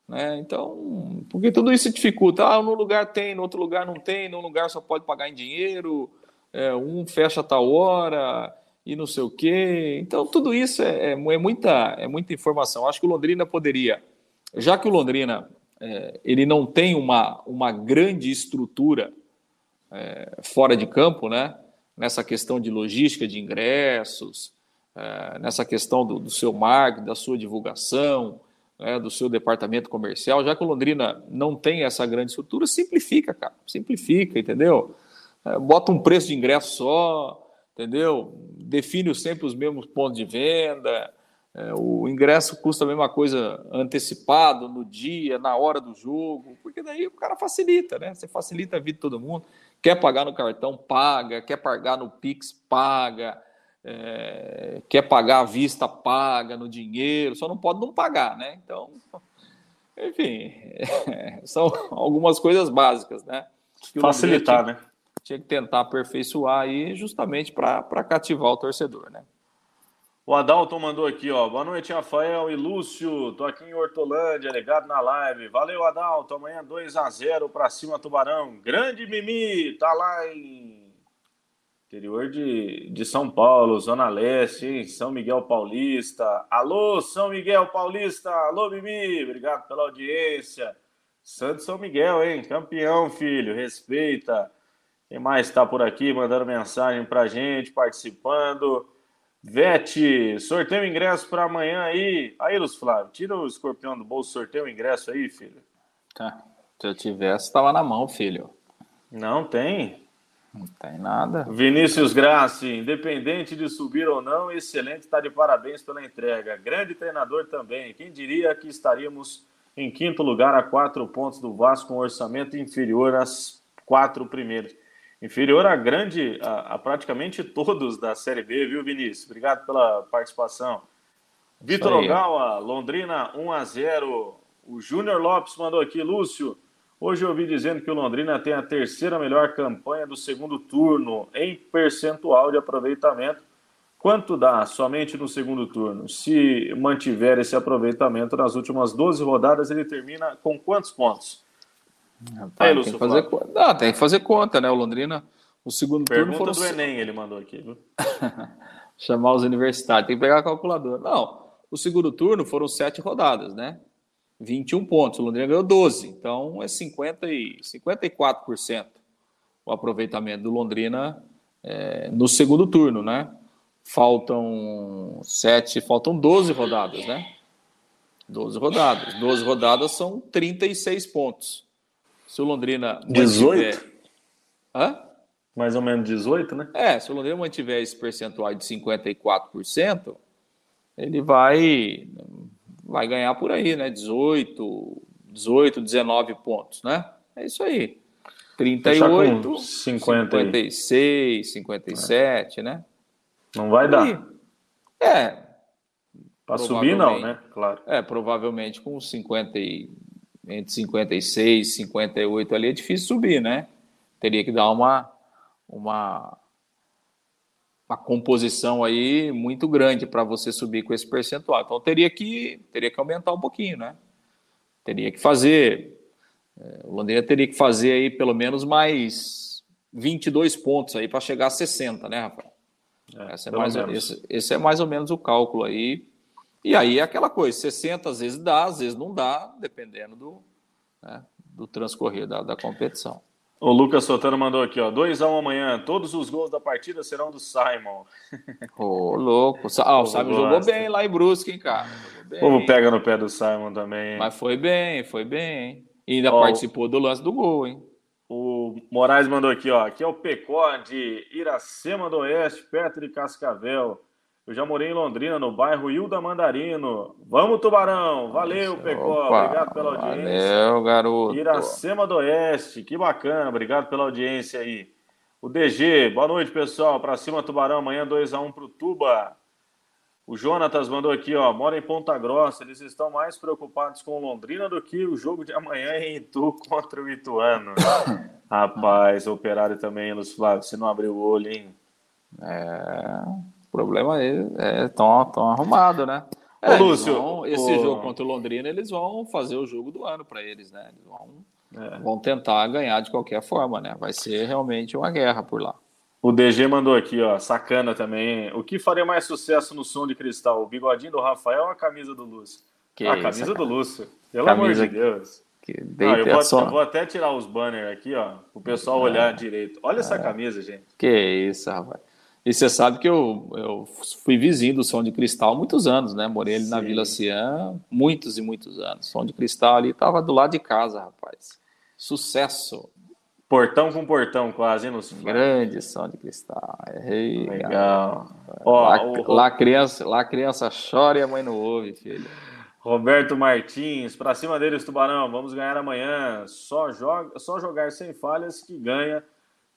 Né? Então, porque tudo isso dificulta. Ah, num lugar tem, no outro lugar não tem, num lugar só pode pagar em dinheiro, é, um fecha tal hora e não sei o quê. Então, tudo isso é, é, é, muita, é muita informação. Acho que o Londrina poderia, já que o Londrina é, ele não tem uma, uma grande estrutura é, fora de campo, né? nessa questão de logística de ingressos, é, nessa questão do, do, seu marketing, da sua divulgação, é, do seu departamento comercial, já que o Londrina não tem essa grande estrutura, simplifica, cara, simplifica, entendeu? É, bota um preço de ingresso só, entendeu? Define sempre os mesmos pontos de venda, é, o ingresso custa a mesma coisa antecipado, no dia, na hora do jogo, porque daí o cara facilita, né? Você facilita a vida de todo mundo. Quer pagar no cartão, paga. Quer pagar no Pix, paga. É, quer pagar à vista, paga no dinheiro. Só não pode não pagar, né? Então, enfim, é, são algumas coisas básicas, né? Facilitar, tinha, né? Tinha que tentar aperfeiçoar aí justamente para cativar o torcedor, né? O Adalton mandou aqui, ó. Boa noite, Rafael e Lúcio. Tô aqui em Hortolândia, ligado na live. Valeu, Adalton. Amanhã 2 a 0 para cima Tubarão. Grande Mimi, tá lá em interior de, de São Paulo, Zona Leste, hein? São Miguel Paulista. Alô, São Miguel Paulista. Alô, Mimi. Obrigado pela audiência. Santo São Miguel, hein? Campeão, filho. Respeita. Quem mais está por aqui mandando mensagem pra gente, participando? Vete, sorteio ingresso para amanhã aí. Aí, Luz Flávio, tira o escorpião do bolso, sorteio o ingresso aí, filho. Tá. Se eu tivesse, tava na mão, filho. Não tem. Não tem nada. Vinícius Grassi, independente de subir ou não, excelente, está de parabéns pela entrega. Grande treinador também. Quem diria que estaríamos em quinto lugar a quatro pontos do Vasco com um orçamento inferior às quatro primeiros inferior a grande, a, a, praticamente todos da Série B, viu, Vinícius? Obrigado pela participação. Vitor Ogawa, Londrina 1 a 0. O Júnior Lopes mandou aqui, Lúcio. Hoje eu ouvi dizendo que o Londrina tem a terceira melhor campanha do segundo turno em percentual de aproveitamento. Quanto dá somente no segundo turno? Se mantiver esse aproveitamento nas últimas 12 rodadas, ele termina com quantos pontos? Rapaz, tem, que fazer conta. Não, tem que fazer conta, né? O Londrina, o segundo Pergunta turno foram... do Enem, ele mandou aqui. Chamar os universitários, tem que pegar a calculadora. Não, o segundo turno foram sete rodadas, né? 21 pontos, o Londrina ganhou 12, então é 50 e, 54% o aproveitamento do Londrina é, no segundo turno, né? Faltam sete, faltam 12 rodadas, né? 12 rodadas. 12 rodadas são 36 pontos. Se o Londrina. 18? Mantiver... Hã? Mais ou menos 18, né? É, se o Londrina mantiver esse percentual de 54%, ele vai, vai ganhar por aí, né? 18, 18, 19 pontos, né? É isso aí. 38, 50 56, 57, é. né? Não vai dar. É. Para subir, não, né? Claro. É, provavelmente com 50 e entre 56 e 58 ali é difícil subir, né? Teria que dar uma, uma, uma composição aí muito grande para você subir com esse percentual. Então teria que, teria que aumentar um pouquinho, né? Teria que fazer. É, o Londrina teria que fazer aí pelo menos mais 22 pontos aí para chegar a 60, né, Rafael? É, esse, é mais, esse, esse é mais ou menos o cálculo aí e aí é aquela coisa, 60 às vezes dá, às vezes não dá, dependendo do, né, do transcorrer da, da competição. O Lucas Sotano mandou aqui, ó, 2 a 1 um amanhã, todos os gols da partida serão do Simon. Ô, louco. Ah, o Simon jogou bem lá em Brusque, hein, cara. O povo pega no pé do Simon também. Hein? Mas foi bem, foi bem. E ainda ó, participou do lance do gol, hein? O Moraes mandou aqui, ó, aqui é o Pecó de Iracema do Oeste, perto de Cascavel. Eu já morei em Londrina, no bairro Hilda Mandarino. Vamos, Tubarão! Valeu, Pecó! Obrigado pela audiência. Valeu, garoto. Iracema do Oeste, que bacana. Obrigado pela audiência aí. O DG, boa noite, pessoal. Para cima, Tubarão. Amanhã 2x1 pro Tuba. O Jonatas mandou aqui, ó. Mora em Ponta Grossa. Eles estão mais preocupados com Londrina do que o jogo de amanhã em Itu contra o Ituano. Rapaz, o operário também, Luz Flávio. Se não abrir o olho, hein? É. O problema é, é tão, tão arrumado, né? É, Ô, Lúcio, vão, esse o... jogo contra o Londrina, eles vão fazer o jogo do ano para eles, né? Eles vão, é. vão tentar ganhar de qualquer forma, né? Vai ser realmente uma guerra por lá. O DG mandou aqui, ó, sacana também. O que faria mais sucesso no som de cristal? O bigodinho do Rafael ou a camisa do Lúcio? Que a camisa isso, do Lúcio. Pelo camisa amor de Deus. Que ah, eu, vou, eu, vou, até tirar os banners aqui, ó, o pessoal é. olhar direito. Olha essa é. camisa, gente. Que isso, rapaz. E você sabe que eu, eu fui vizinho do Som de Cristal há muitos anos, né? Morei ali Sim. na Vila Cian muitos e muitos anos. Som de Cristal ali estava do lado de casa, rapaz. Sucesso. Portão com portão, quase, hein, Grande Som de Cristal. Errei, Legal. Ó, lá, o... lá, criança, lá criança chora e a mãe não ouve, filho. Roberto Martins, para cima deles, Tubarão. Vamos ganhar amanhã. Só, joga, só jogar sem falhas que ganha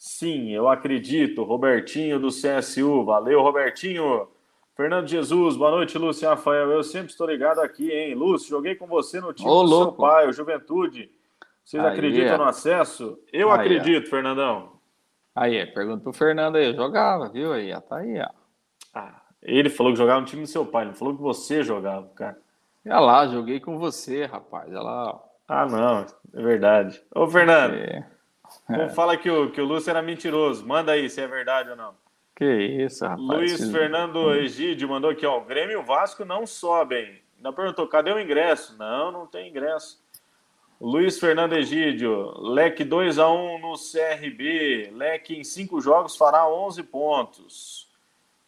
Sim, eu acredito. Robertinho do CSU. Valeu, Robertinho. Fernando Jesus, boa noite, Lúcio Rafael. Eu sempre estou ligado aqui, hein? Lúcio, joguei com você no time Ô, do louco. seu pai, o Juventude. Vocês aí, acreditam é. no acesso? Eu aí, acredito, é. Fernandão. Aí, pergunta pro Fernando aí, eu jogava, viu? Aí, tá aí, ó. Ah, Ele falou que jogava no time do seu pai, ele falou que você jogava, cara. Olha lá, joguei com você, rapaz. Olha lá. Ah, não, é verdade. Ô, Fernando, é. É. fala que o, que o Lúcio era mentiroso. Manda aí se é verdade ou não. Que isso, rapaz. Luiz Fernando Egídio mandou aqui, ó. O Grêmio e o Vasco não sobem. Ainda perguntou, cadê o ingresso? Não, não tem ingresso. Luiz Fernando Egídio, Leque 2 a 1 no CRB. Leque em 5 jogos fará 11 pontos.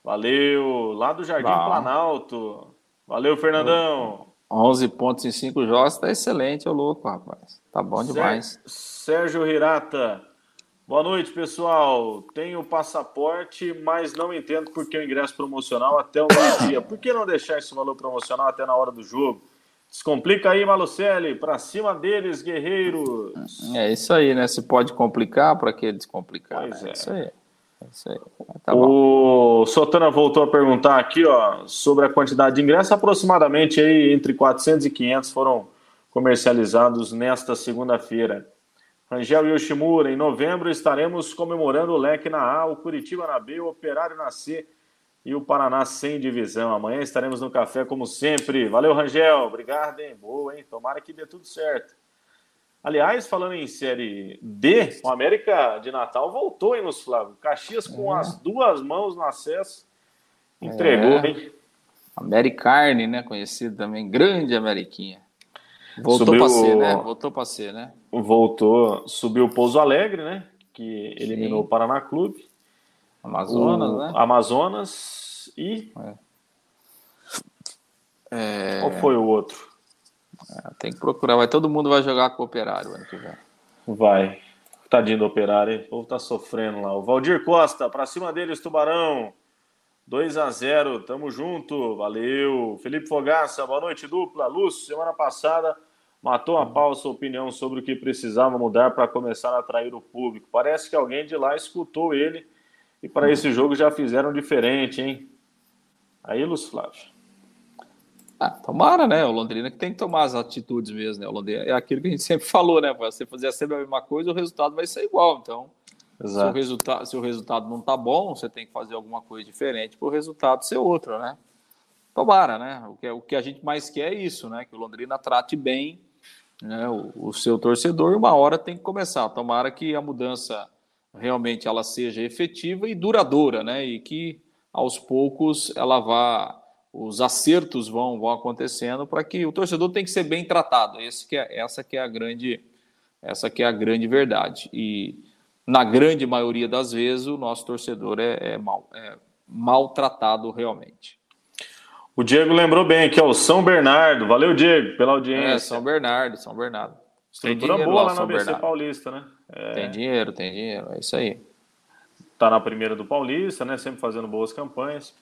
Valeu. Lá do Jardim Planalto. Valeu, Fernandão. 11 pontos em 5 jogos, tá excelente, ô louco, rapaz. Tá bom demais. Sérgio Hirata. Boa noite, pessoal. Tenho passaporte, mas não entendo por que o ingresso promocional até o meio-dia. Por que não deixar esse valor promocional até na hora do jogo? Descomplica aí, Malucelli. Para cima deles, guerreiros. É isso aí, né? Se pode complicar, para que descomplicar? Pois né? é. é isso aí. É isso aí. Tá o Sotana voltou a perguntar aqui, ó, sobre a quantidade de ingressos. Aproximadamente aí entre 400 e 500 foram comercializados nesta segunda-feira. Rangel Yoshimura, em novembro estaremos comemorando o leque na A, o Curitiba na B, o Operário na C e o Paraná sem divisão. Amanhã estaremos no café como sempre. Valeu, Rangel. Obrigado, hein? Boa, hein? Tomara que dê tudo certo. Aliás, falando em série D, o América de Natal voltou, hein, nos Flávio? Caxias com é. as duas mãos no acesso. Entregou, é. hein? Americarne, né? Conhecido também, grande Ameriquinha. Voltou para ser, né? Voltou para ser, né? Voltou, subiu o Pouso Alegre, né? Que eliminou Sim. o Paraná Clube. Amazonas, o... né? Amazonas e. É. Qual foi o outro? É, tem que procurar. Vai, todo mundo vai jogar com o Operário ano que vem. Vai. Tadinho do Operário, hein? O povo tá sofrendo lá. O Valdir Costa, para cima deles, Tubarão. 2 a 0 tamo junto, valeu. Felipe Fogaça, boa noite, dupla. Lúcio, semana passada matou a pau sua opinião sobre o que precisava mudar para começar a atrair o público. Parece que alguém de lá escutou ele e para esse jogo já fizeram diferente, hein? Aí, Lúcio Flávio. Ah, tomara, né? O Londrina que tem que tomar as atitudes mesmo, né? O Londrina é aquilo que a gente sempre falou, né? Você fazer sempre a mesma coisa, o resultado vai ser igual. Então, se o, resultado, se o resultado não tá bom, você tem que fazer alguma coisa diferente para o resultado ser outro, né? Tomara, né? O que, o que a gente mais quer é isso, né? Que o Londrina trate bem né, o, o, seu torcedor, uma hora tem que começar. Tomara que a mudança realmente ela seja efetiva e duradoura, né? E que aos poucos ela vá, os acertos vão, vão acontecendo para que o torcedor tem que ser bem tratado. Esse que é, essa que é a grande, essa que é a grande verdade. E na grande maioria das vezes o nosso torcedor é, é mal, é maltratado realmente. O Diego lembrou bem que é o São Bernardo. Valeu, Diego, pela audiência. É, São Bernardo, São Bernardo. Estrutura boa lá, lá no ABC Bernardo. Paulista, né? É... Tem dinheiro, tem dinheiro, é isso aí. Tá na primeira do Paulista, né? Sempre fazendo boas campanhas.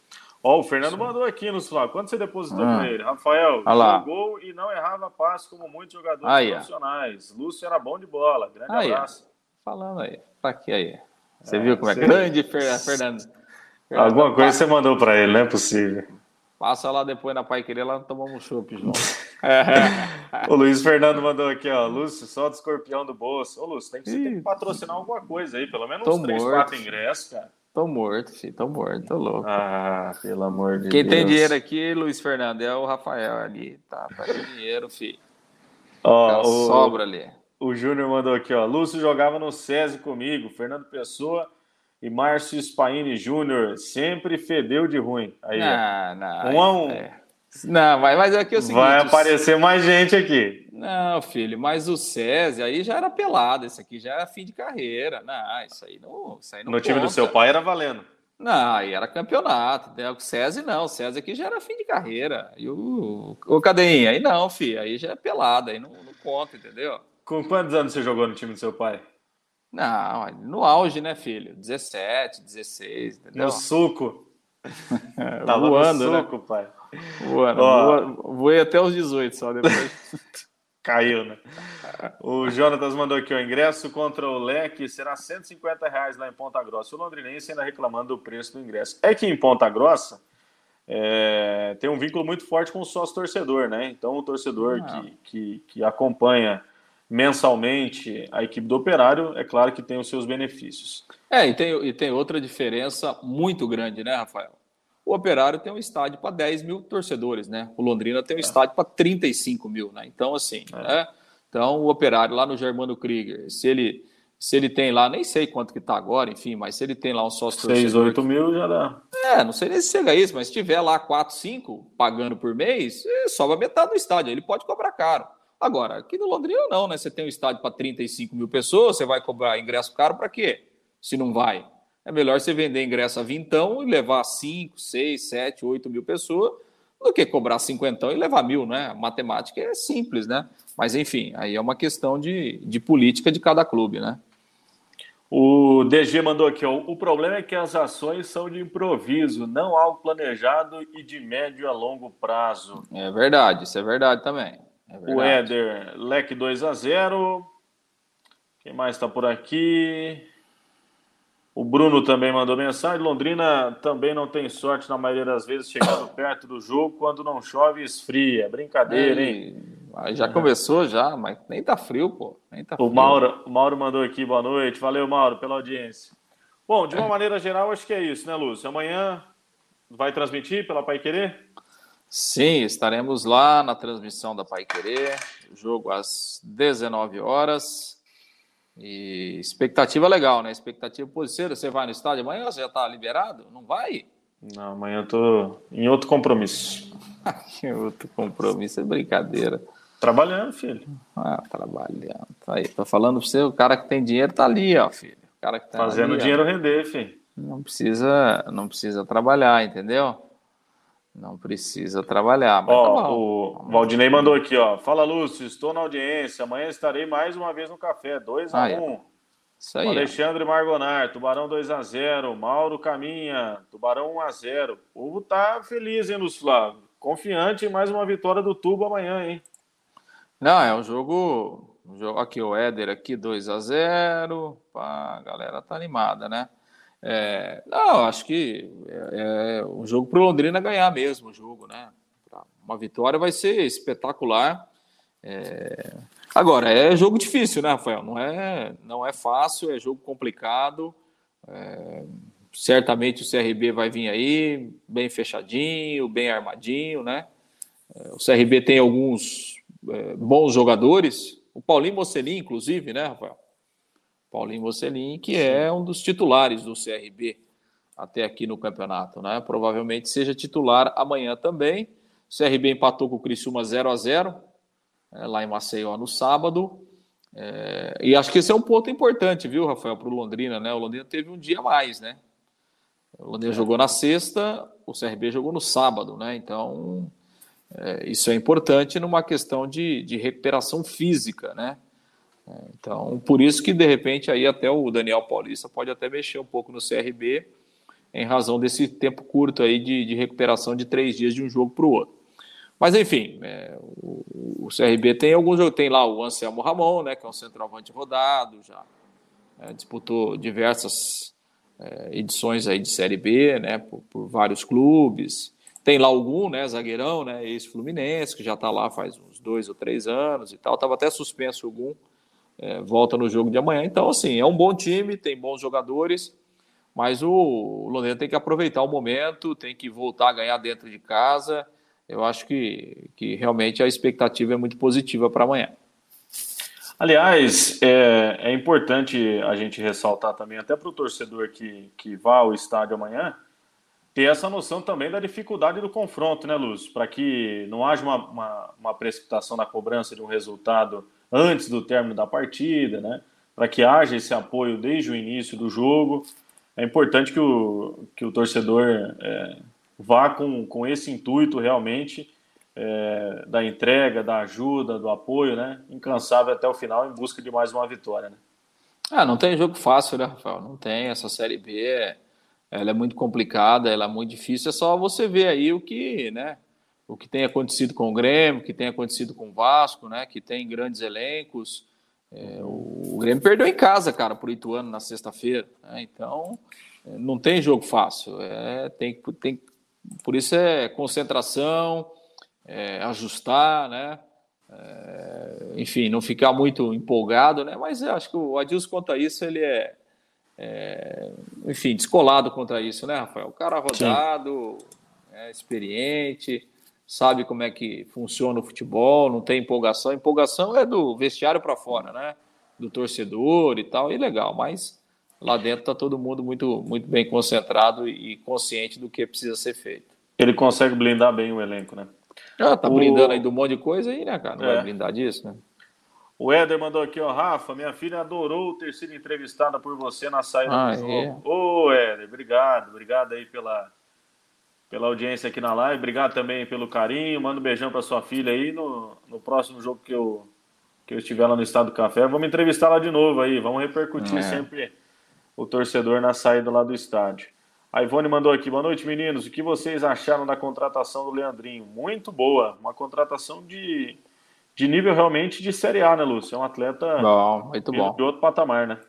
Ó, o Fernando Sim. mandou aqui no celular. Quanto você depositou ah. para ele? Rafael, jogou e não errava passe como muitos jogadores aí, profissionais. Lúcio era bom de bola. Grande abraço. Falando aí. Tá aqui aí. Você é, viu como é grande, Fernando? Alguma coisa você mandou para ele, não é possível. Passa lá depois na Pai Querer, lá tomamos um chopp junto. o Luiz Fernando mandou aqui, ó. Lúcio, só do escorpião do bolso. Ô, Lúcio, tem que, você tem que patrocinar alguma coisa aí, pelo menos tô uns 3, 4 ingressos, cara. Tô morto, filho, tô morto, tô louco. Ah, pelo amor de Quem Deus. Quem tem dinheiro aqui, Luiz Fernando, é o Rafael ali. Tá, tá dinheiro, filho. Ó, o, sobra ali. O Júnior mandou aqui, ó. Lúcio jogava no SESI comigo, Fernando Pessoa e Márcio Spaini Júnior sempre fedeu de ruim. Aí, não, não, um a um. É. Não, mas, mas aqui é o seguinte. Vai aparecer mais gente aqui. Não, filho, mas o César aí já era pelado, esse aqui já era fim de carreira. Não, isso aí não. Isso aí não no conta. time do seu pai era valendo. Não, aí era campeonato. Né? O César não, o César aqui já era fim de carreira. E o, o Cadeinha, aí não, filho, aí já é pelado, aí não, não conta, entendeu? Com quantos anos você jogou no time do seu pai? Não, no auge, né, filho? 17, 16, entendeu? No suco. Tava voando, no né? suco, né? pai. Voando. Ó, voei até os 18 só depois. Caiu, né? O Jonatas mandou aqui o ingresso contra o Leque será 150 reais lá em Ponta Grossa. O londrinense ainda reclamando do preço do ingresso. É que em Ponta Grossa é, tem um vínculo muito forte com o sócio torcedor, né? Então o torcedor ah. que, que, que acompanha mensalmente a equipe do Operário, é claro que tem os seus benefícios. É, e tem, e tem outra diferença muito grande, né, Rafael? o Operário tem um estádio para 10 mil torcedores, né? O Londrina tem um é. estádio para 35 mil, né? Então, assim, é. né? Então, o Operário lá no Germano Krieger, se ele, se ele tem lá, nem sei quanto que está agora, enfim, mas se ele tem lá um sócio 6, 8 mil já dá. É, não sei nem se chega a isso, mas se tiver lá 4, 5 pagando por mês, é, sobra metade do estádio, ele pode cobrar caro. Agora, aqui no Londrina não, né? Você tem um estádio para 35 mil pessoas, você vai cobrar ingresso caro para quê? Se não vai. É melhor você vender ingresso a vintão e levar 5, 6, 7, 8 mil pessoas do que cobrar cinquentão e levar mil, né? A matemática é simples, né? Mas enfim, aí é uma questão de, de política de cada clube, né? O DG mandou aqui, ó, o problema é que as ações são de improviso, não algo planejado e de médio a longo prazo. É verdade, isso é verdade também. É. O Éder, leque 2 a 0 Quem mais está por aqui? O Bruno também mandou mensagem. Londrina também não tem sorte na maioria das vezes chegando perto do jogo quando não chove esfria. Brincadeira, é, hein? Já começou já, mas nem tá frio, pô. Nem tá o, Mauro, o Mauro mandou aqui, boa noite. Valeu, Mauro, pela audiência. Bom, de uma maneira geral, acho que é isso, né, Lúcio? Amanhã vai transmitir pela Pai Querer? Sim, estaremos lá na transmissão da Pai Querer. Jogo às 19 horas. E expectativa legal, né? Expectativa positiva. Você vai no estádio amanhã? Você já está liberado? Não vai? Não, amanhã eu tô em outro compromisso. outro compromisso é brincadeira. Trabalhando, filho. Ah, trabalhando. Tá aí, tô falando pra você, o cara que tem dinheiro tá ali, ó, filho. O cara que tá Fazendo ali, dinheiro ó. render, filho. Não precisa, não precisa trabalhar, entendeu? Não precisa trabalhar. Ó, tá o Valdinei mandou aqui, ó. Fala, Lúcio, estou na audiência. Amanhã estarei mais uma vez no café. 2x1. Ah, um. Isso aí. O Alexandre Margonar, Tubarão 2x0. Mauro Caminha, Tubarão 1x0. O povo tá feliz, hein, Lúcio Flávio? Confiante em mais uma vitória do Tubo amanhã, hein? Não, é um jogo. Um jogo aqui, o Éder aqui 2x0. A galera tá animada, né? É, não, acho que é, é um jogo para o Londrina ganhar mesmo o jogo, né? Uma vitória vai ser espetacular. É... Agora, é jogo difícil, né, Rafael? Não é, não é fácil, é jogo complicado. É... Certamente o CRB vai vir aí bem fechadinho, bem armadinho, né? É, o CRB tem alguns é, bons jogadores. O Paulinho Mocelin, inclusive, né, Rafael? Paulinho Mocelin, que é um dos titulares do CRB até aqui no campeonato, né? Provavelmente seja titular amanhã também. O CRB empatou com o Criciúma 0 a 0 é, lá em Maceió no sábado. É, e acho que esse é um ponto importante, viu, Rafael, para o Londrina, né? O Londrina teve um dia a mais, né? O Londrina é. jogou na sexta, o CRB jogou no sábado, né? Então, é, isso é importante numa questão de, de recuperação física, né? Então, por isso que de repente aí até o Daniel Paulista pode até mexer um pouco no CRB em razão desse tempo curto aí de, de recuperação de três dias de um jogo para o outro. Mas enfim, é, o, o, CRB tem alguns jogos, tem lá o Anselmo Ramon, né, que é um centroavante rodado, já é, disputou diversas é, edições aí de Série B, né, por, por, vários clubes. Tem lá algum, né, zagueirão, né, ex-fluminense, que já está lá faz uns dois ou três anos e tal, estava até suspenso algum é, volta no jogo de amanhã. Então, assim, é um bom time, tem bons jogadores, mas o Londrina tem que aproveitar o momento, tem que voltar a ganhar dentro de casa. Eu acho que, que realmente a expectativa é muito positiva para amanhã. Aliás, é, é, importante a gente ressaltar também, até para o torcedor que, que vá ao estádio amanhã, ter essa noção também da dificuldade do confronto, né, Luz? Para que não haja uma, uma, uma precipitação na cobrança de um resultado antes do término da partida, né? Para que haja esse apoio desde o início do jogo. É importante que o, que o torcedor é, vá com, com esse intuito realmente é, da entrega, da ajuda, do apoio, né? Incansável até o final em busca de mais uma vitória, né? Ah, não tem jogo fácil, né, Rafael? Não tem. Essa Série B, ela é muito complicada, ela é muito difícil. É só você ver aí o que, né? O que tem acontecido com o Grêmio, o que tem acontecido com o Vasco, né? Que tem grandes elencos. É, o, o, Grêmio perdeu em casa, cara, por Ituano na sexta-feira. Né? Então, é, não tem jogo fácil. É, tem, tem, por isso é concentração, é, ajustar, né? É, enfim, não ficar muito empolgado, né? Mas acho que o Adilson quanto a isso ele é é, enfim, descolado contra isso, né, Rafael? O cara rodado, é, experiente, sabe como é que funciona o futebol, não tem empolgação. Empolgação é do vestiário para fora, né? Do torcedor e tal, e legal, mas lá dentro está todo mundo muito, muito bem concentrado e consciente do que precisa ser feito. Ele consegue blindar bem o elenco, né? Ah, tá o... blindando aí do monte de coisa aí, né, cara? Não é. vai blindar disso, né? O Éder mandou aqui, ó, Rafa, minha filha adorou ter sido entrevistada por você na saída ah, do jogo. É. Ô, Éder, obrigado, obrigado aí pela, pela audiência aqui na live, obrigado também pelo carinho, manda um beijão para sua filha aí no, no próximo jogo que eu, que eu estiver lá no Estado do Café. Vamos entrevistar lá de novo aí, vamos repercutir é. sempre o torcedor na saída lá do estádio. A Ivone mandou aqui, boa noite meninos, o que vocês acharam da contratação do Leandrinho? Muito boa, uma contratação de de nível realmente de Série A, né, Lúcio? É um atleta bom, muito bom. de outro patamar, né?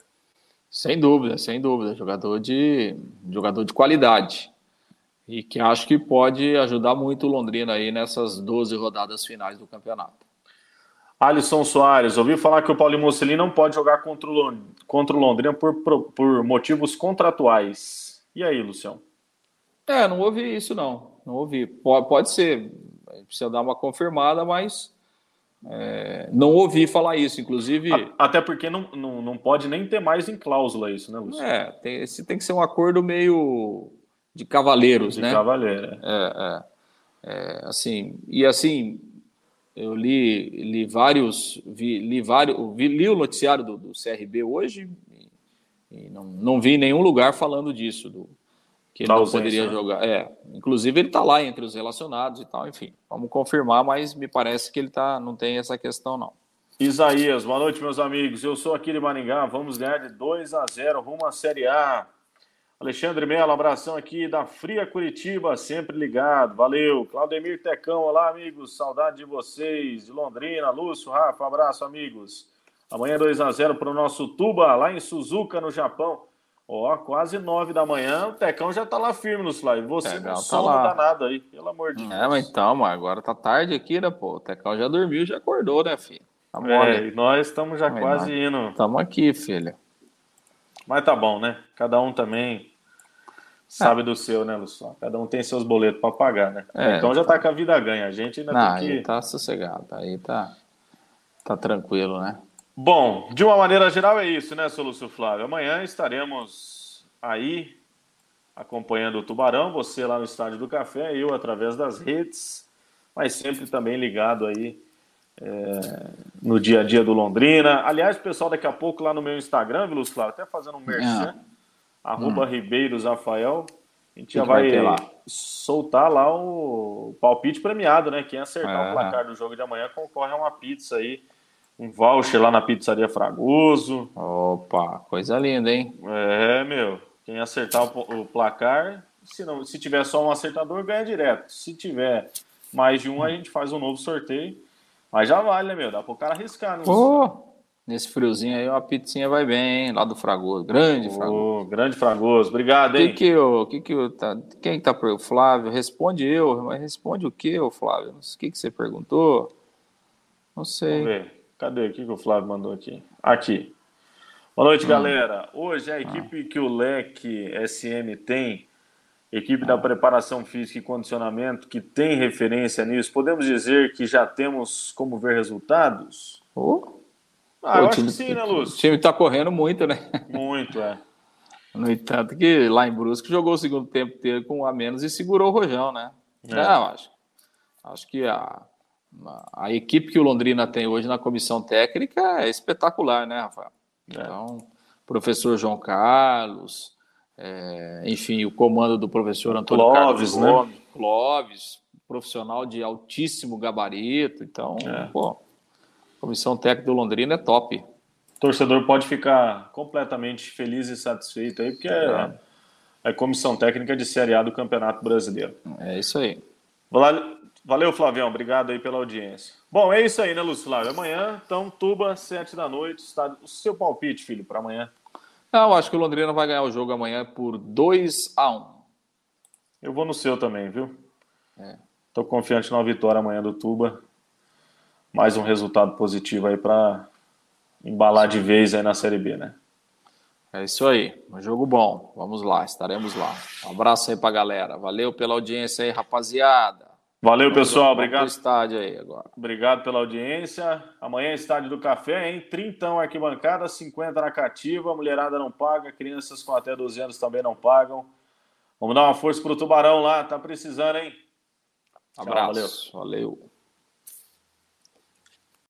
Sem dúvida, sem dúvida. Jogador de, jogador de qualidade. E que acho que pode ajudar muito o Londrina aí nessas 12 rodadas finais do campeonato. Alisson Soares, ouvi falar que o Paulinho Mocelin não pode jogar contra o, Londrina por, por, por motivos contratuais. E aí, Lucião? É, não ouvi isso não. Não ouvi. Pode, pode ser. Precisa dar uma confirmada, mas é, não ouvi falar isso, inclusive. Até porque não, não, não pode nem ter mais em cláusula isso, né, Lúcio? É, tem, tem que ser um acordo meio de cavaleiros, de né? De cavaleiro. É. é, é, é, assim, e assim, eu li, li vários, vi, li, vários vi, li o noticiário do, do CRB hoje e, e não, não vi nenhum lugar falando disso, do, que ele não poderia né? jogar. É, inclusive ele está lá entre os relacionados e tal, enfim. Vamos confirmar, mas me parece que ele tá, não tem essa questão não. Isaías, boa noite, meus amigos. Eu sou aqui de Maringá, vamos ganhar de 2 a 0 rumo à Série A. Alexandre Mello, abração aqui da Fria Curitiba, sempre ligado. Valeu. Claudemir Tecão, olá, amigos. Saudade de vocês. De Londrina, Lúcio, Rafa, abraço, amigos. Amanhã 2 a 0 para o nosso Tuba, lá em Suzuka, no Japão. Ó, quase nove da manhã, o Tecão já tá lá firme no slide. Você não sono tá danado aí, pelo amor de Deus. É, mas então, mas agora tá tarde aqui, né, pô? O Tecão já dormiu, já acordou, né, filho? Tá mole. É, nós estamos já quase indo. Estamos aqui, filho. Mas tá bom, né? Cada um também sabe é. do seu, né, Luciano? Cada um tem seus boletos para pagar, né? É, então já tá com a vida ganha. A gente ainda não, tem que. Aí tá sossegado, aí tá, tá tranquilo, né? Bom, de uma maneira geral é isso, né, Soluço Flávio? Amanhã estaremos aí acompanhando o Tubarão, você lá no Estádio do Café, eu através das redes, mas sempre também ligado aí é, no dia a dia do Londrina. Aliás, pessoal, daqui a pouco lá no meu Instagram, viu, Flávio, até fazendo um merchan, é. arroba hum. Ribeiros Rafael, a gente já vai, vai soltar lá o palpite premiado, né? Quem acertar é. o placar do jogo de amanhã concorre a uma pizza aí um voucher lá na pizzaria Fragoso. Opa, coisa linda, hein? É, meu. Quem acertar o, placar, se não, se tiver só um acertador, ganha direto. Se tiver mais de um, a gente faz um novo sorteio. Mas já vale, né, meu? Dá pro cara arriscar, né? Oh, nesse friozinho aí, uma pizzinha vai bem, hein? Lá do Fragoso. Grande oh, Fragoso. Grande Fragoso. Obrigado, hein? Que que eu, que que eu, tá, quem tá por Flávio? Responde eu, mas responde o que, Flávio? O que que você perguntou? Não sei. Vamos ver. Cadê aqui que o Flávio mandou aqui? Aqui. Boa noite, hum. galera. Hoje a equipe ah. que o Leque SM tem, equipe da preparação física e condicionamento, que tem referência nisso, podemos dizer que já temos como ver resultados? Oh. Ah, eu time, acho que sim, né, Lúcio? O time está correndo muito, né? Muito, é. No entanto, que lá em Brusque jogou o segundo tempo inteiro com um a menos e segurou o Rojão, né? É. Não, acho. Acho que a, a equipe que o Londrina tem hoje na comissão técnica é espetacular, né, Rafael? É. Então, professor João Carlos, é, enfim, o comando do professor Antônio Clóvis, Carlos Gomes, né? Clóvis, profissional de altíssimo gabarito. Então, é. pô, comissão técnica do Londrina é top. O torcedor pode ficar completamente feliz e satisfeito aí, porque é, é comissão técnica de Série A do Campeonato Brasileiro. É isso aí. Valeu, Flavião. Obrigado aí pela audiência. Bom, é isso aí, né, Lúcio Flávio? Amanhã, então, Tuba, sete da noite. Está... O seu palpite, filho, para amanhã? Não, acho que o Londrina vai ganhar o jogo amanhã por 2 a 1 um. Eu vou no seu também, viu? Estou é. confiante na vitória amanhã do Tuba. Mais um resultado positivo aí para embalar de vez aí na Série B, né? É isso aí. Um jogo bom. Vamos lá, estaremos lá. Um abraço aí pra galera. Valeu pela audiência aí, rapaziada. Valeu, pessoal. Obrigado. estádio aí agora. Obrigado pela audiência. Amanhã é estádio do café, hein? 30 arquibancada, 50 na cativa. Mulherada não paga, crianças com até 12 anos também não pagam. Vamos dar uma força pro Tubarão lá, tá precisando, hein? Abraço. Tchau, valeu. valeu.